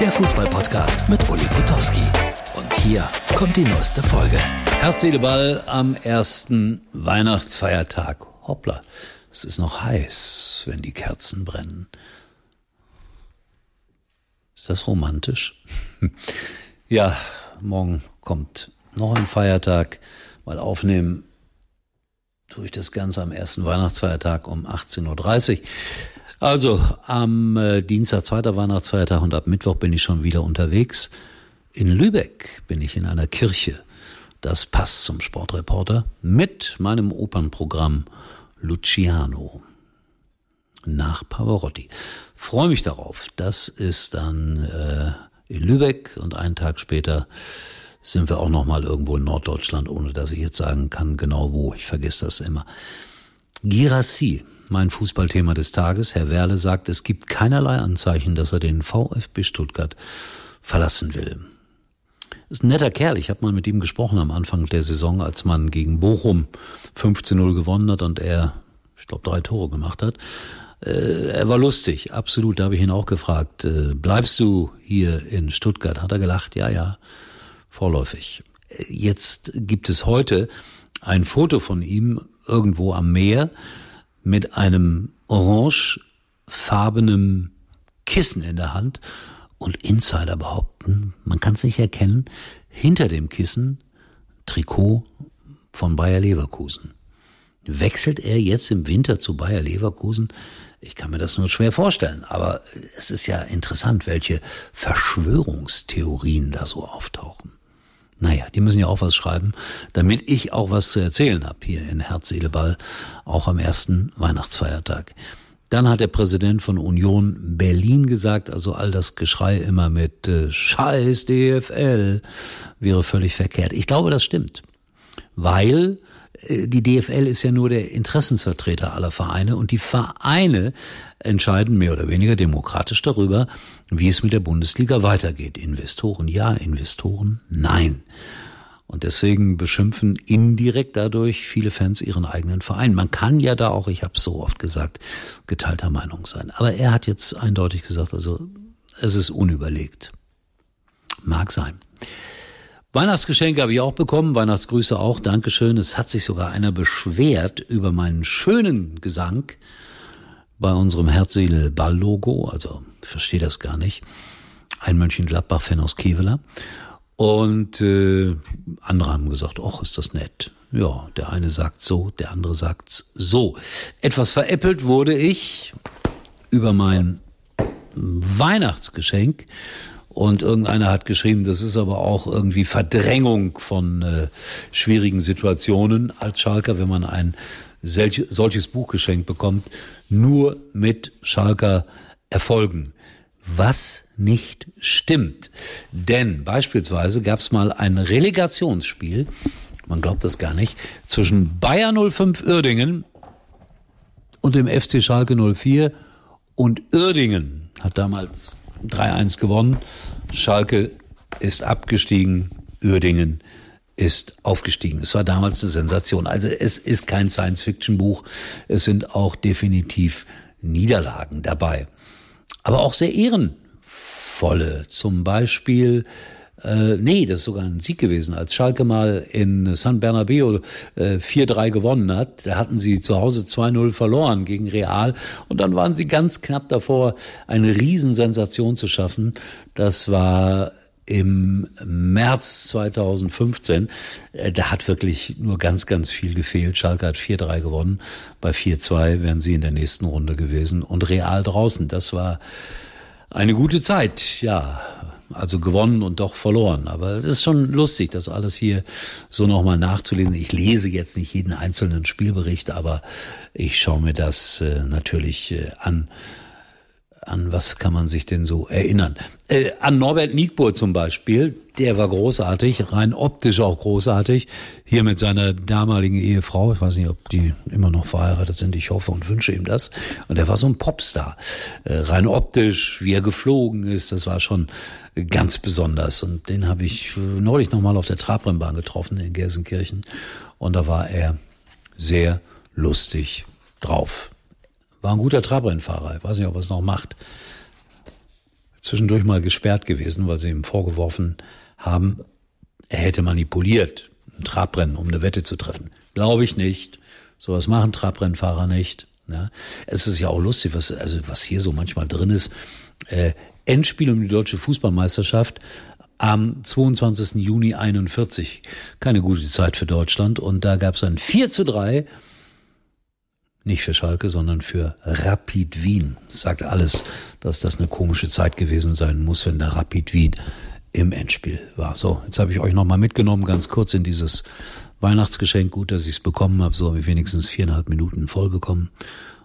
der Fußballpodcast mit Uli Potowski. Und hier kommt die neueste Folge. Herz, Seele, Ball am ersten Weihnachtsfeiertag. Hoppla, es ist noch heiß, wenn die Kerzen brennen. Ist das romantisch? ja, morgen kommt noch ein Feiertag. Mal aufnehmen tue ich das Ganze am ersten Weihnachtsfeiertag um 18.30 Uhr. Also am äh, Dienstag, zweiter Weihnachtsfeiertag und ab Mittwoch bin ich schon wieder unterwegs. In Lübeck bin ich in einer Kirche. Das passt zum Sportreporter mit meinem Opernprogramm Luciano nach Pavarotti. Freue mich darauf. Das ist dann äh, in Lübeck und einen Tag später sind wir auch noch mal irgendwo in Norddeutschland, ohne dass ich jetzt sagen kann genau wo. Ich vergesse das immer. Girassi, mein Fußballthema des Tages. Herr Werle sagt, es gibt keinerlei Anzeichen, dass er den VfB Stuttgart verlassen will. Ist ein netter Kerl. Ich habe mal mit ihm gesprochen am Anfang der Saison, als man gegen Bochum 15-0 gewonnen hat und er, ich glaube, drei Tore gemacht hat. Äh, er war lustig, absolut. Da habe ich ihn auch gefragt, äh, bleibst du hier in Stuttgart? Hat er gelacht, ja, ja, vorläufig. Jetzt gibt es heute ein Foto von ihm irgendwo am Meer mit einem orangefarbenen Kissen in der Hand und Insider behaupten, man kann es nicht erkennen, hinter dem Kissen Trikot von Bayer Leverkusen. Wechselt er jetzt im Winter zu Bayer Leverkusen? Ich kann mir das nur schwer vorstellen, aber es ist ja interessant, welche Verschwörungstheorien da so auftauchen. Naja, die müssen ja auch was schreiben, damit ich auch was zu erzählen habe hier in Herz, Seele, Ball, auch am ersten Weihnachtsfeiertag. Dann hat der Präsident von Union Berlin gesagt, also all das Geschrei immer mit äh, Scheiß DFL wäre völlig verkehrt. Ich glaube, das stimmt, weil die DFL ist ja nur der Interessensvertreter aller Vereine und die Vereine entscheiden mehr oder weniger demokratisch darüber, wie es mit der Bundesliga weitergeht. Investoren ja, Investoren nein. Und deswegen beschimpfen indirekt dadurch viele Fans ihren eigenen Verein. Man kann ja da auch, ich habe es so oft gesagt, geteilter Meinung sein. Aber er hat jetzt eindeutig gesagt, also es ist unüberlegt. Mag sein. Weihnachtsgeschenke habe ich auch bekommen, Weihnachtsgrüße auch, Dankeschön. Es hat sich sogar einer beschwert über meinen schönen Gesang bei unserem Herzseele-Ball-Logo, also ich verstehe das gar nicht. Ein Mönchengladbach-Fan aus Kevela. Und äh, andere haben gesagt, ach, ist das nett. Ja, der eine sagt so, der andere sagt so. Etwas veräppelt wurde ich über mein Weihnachtsgeschenk und irgendeiner hat geschrieben, das ist aber auch irgendwie Verdrängung von äh, schwierigen Situationen als Schalker, wenn man ein solch, solches Buch geschenkt bekommt, nur mit Schalker Erfolgen. Was nicht stimmt. Denn beispielsweise gab es mal ein Relegationsspiel, man glaubt das gar nicht, zwischen Bayer 05 Uerdingen und dem FC Schalke 04 und Uerdingen hat damals 3-1 gewonnen. Schalke ist abgestiegen, Uerdingen ist aufgestiegen. Es war damals eine Sensation. Also es ist kein Science-Fiction-Buch. Es sind auch definitiv Niederlagen dabei. Aber auch sehr ehrenvolle. Zum Beispiel äh, nee, das ist sogar ein Sieg gewesen. Als Schalke mal in San Bernabeo äh, 4-3 gewonnen hat, da hatten sie zu Hause 2-0 verloren gegen Real und dann waren sie ganz knapp davor, eine Riesensensation zu schaffen. Das war im März 2015. Äh, da hat wirklich nur ganz, ganz viel gefehlt. Schalke hat 4-3 gewonnen. Bei 4-2 wären sie in der nächsten Runde gewesen und Real draußen. Das war eine gute Zeit, ja also gewonnen und doch verloren. Aber es ist schon lustig, das alles hier so nochmal nachzulesen. Ich lese jetzt nicht jeden einzelnen Spielbericht, aber ich schaue mir das äh, natürlich äh, an an was kann man sich denn so erinnern? Äh, an Norbert Niegbohr zum Beispiel, der war großartig, rein optisch auch großartig. Hier mit seiner damaligen Ehefrau, ich weiß nicht, ob die immer noch verheiratet sind, ich hoffe und wünsche ihm das. Und er war so ein Popstar. Äh, rein optisch, wie er geflogen ist, das war schon ganz besonders. Und den habe ich neulich nochmal auf der Trabrennbahn getroffen in Gelsenkirchen. Und da war er sehr lustig drauf. War ein guter Trabrennfahrer. Ich weiß nicht, ob er es noch macht. zwischendurch mal gesperrt gewesen, weil sie ihm vorgeworfen haben, er hätte manipuliert, ein Trabrennen, um eine Wette zu treffen. Glaube ich nicht. Sowas machen Trabrennfahrer nicht. Ja. Es ist ja auch lustig, was, also was hier so manchmal drin ist. Äh, Endspiel um die deutsche Fußballmeisterschaft am 22. Juni 41. Keine gute Zeit für Deutschland. Und da gab es ein 4 zu 3 nicht für Schalke, sondern für Rapid Wien. Das sagt alles, dass das eine komische Zeit gewesen sein muss, wenn der Rapid Wien im Endspiel war. So, jetzt habe ich euch nochmal mitgenommen, ganz kurz in dieses Weihnachtsgeschenk. Gut, dass ich es bekommen habe. So habe ich wenigstens viereinhalb Minuten voll bekommen.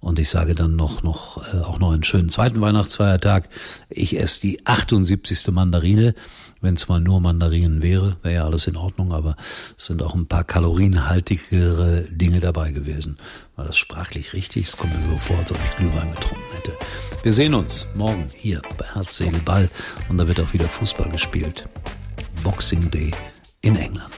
Und ich sage dann noch, noch, äh, auch noch einen schönen zweiten Weihnachtsfeiertag. Ich esse die 78. Mandarine. Wenn es mal nur Mandarinen wäre, wäre ja alles in Ordnung, aber es sind auch ein paar kalorienhaltigere Dinge dabei gewesen. War das sprachlich richtig? Es kommt mir so vor, als ob ich Glühwein getrunken hätte. Wir sehen uns morgen hier bei Herz, Seele, Ball und da wird auch wieder Fußball gespielt. Boxing Day in England.